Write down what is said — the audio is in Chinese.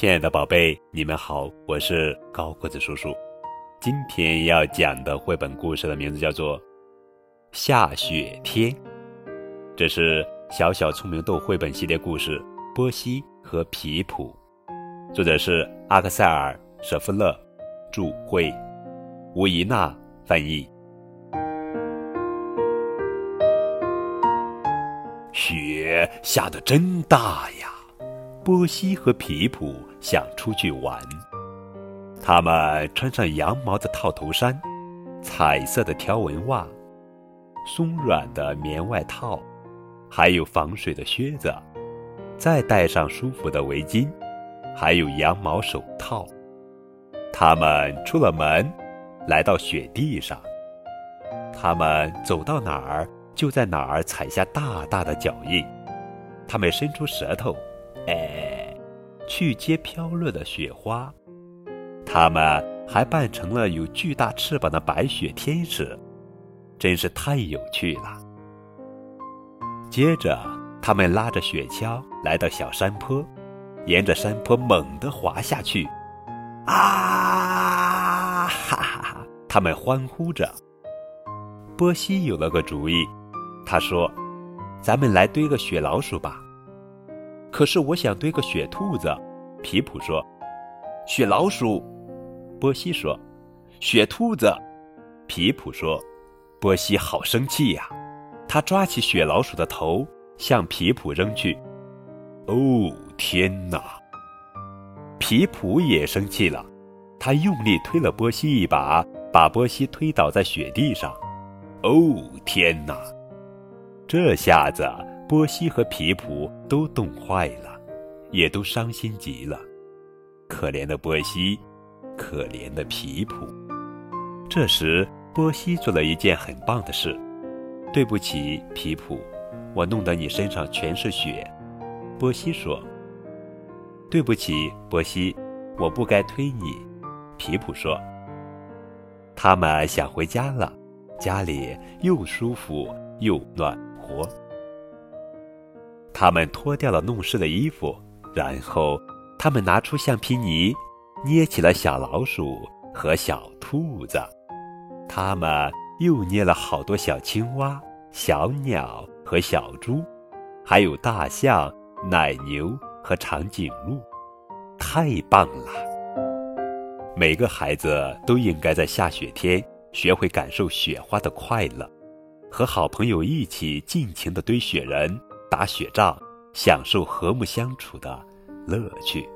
亲爱的宝贝，你们好，我是高个子叔叔。今天要讲的绘本故事的名字叫做《下雪天》，这是小小聪明豆绘本系列故事《波西和皮普》，作者是阿克塞尔·舍夫勒，著绘，吴怡娜翻译。雪下得真大呀！波西和皮普想出去玩。他们穿上羊毛的套头衫、彩色的条纹袜、松软的棉外套，还有防水的靴子，再戴上舒服的围巾，还有羊毛手套。他们出了门，来到雪地上。他们走到哪儿，就在哪儿踩下大大的脚印。他们伸出舌头。哎，去接飘落的雪花，他们还扮成了有巨大翅膀的白雪天使，真是太有趣了。接着，他们拉着雪橇来到小山坡，沿着山坡猛地滑下去，啊！哈哈哈！他们欢呼着。波西有了个主意，他说：“咱们来堆个雪老鼠吧。”可是我想堆个雪兔子，皮普说：“雪老鼠。”波西说：“雪兔子。”皮普说：“波西好生气呀！”他抓起雪老鼠的头向皮普扔去。哦天哪！皮普也生气了，他用力推了波西一把，把波西推倒在雪地上。哦天哪！这下子。波西和皮普都冻坏了，也都伤心极了。可怜的波西，可怜的皮普。这时，波西做了一件很棒的事。对不起，皮普，我弄得你身上全是雪。波西说：“对不起，波西，我不该推你。”皮普说：“他们想回家了，家里又舒服又暖和。”他们脱掉了弄湿的衣服，然后他们拿出橡皮泥，捏起了小老鼠和小兔子。他们又捏了好多小青蛙、小鸟和小猪，还有大象、奶牛和长颈鹿。太棒了！每个孩子都应该在下雪天学会感受雪花的快乐，和好朋友一起尽情地堆雪人。打雪仗，享受和睦相处的乐趣。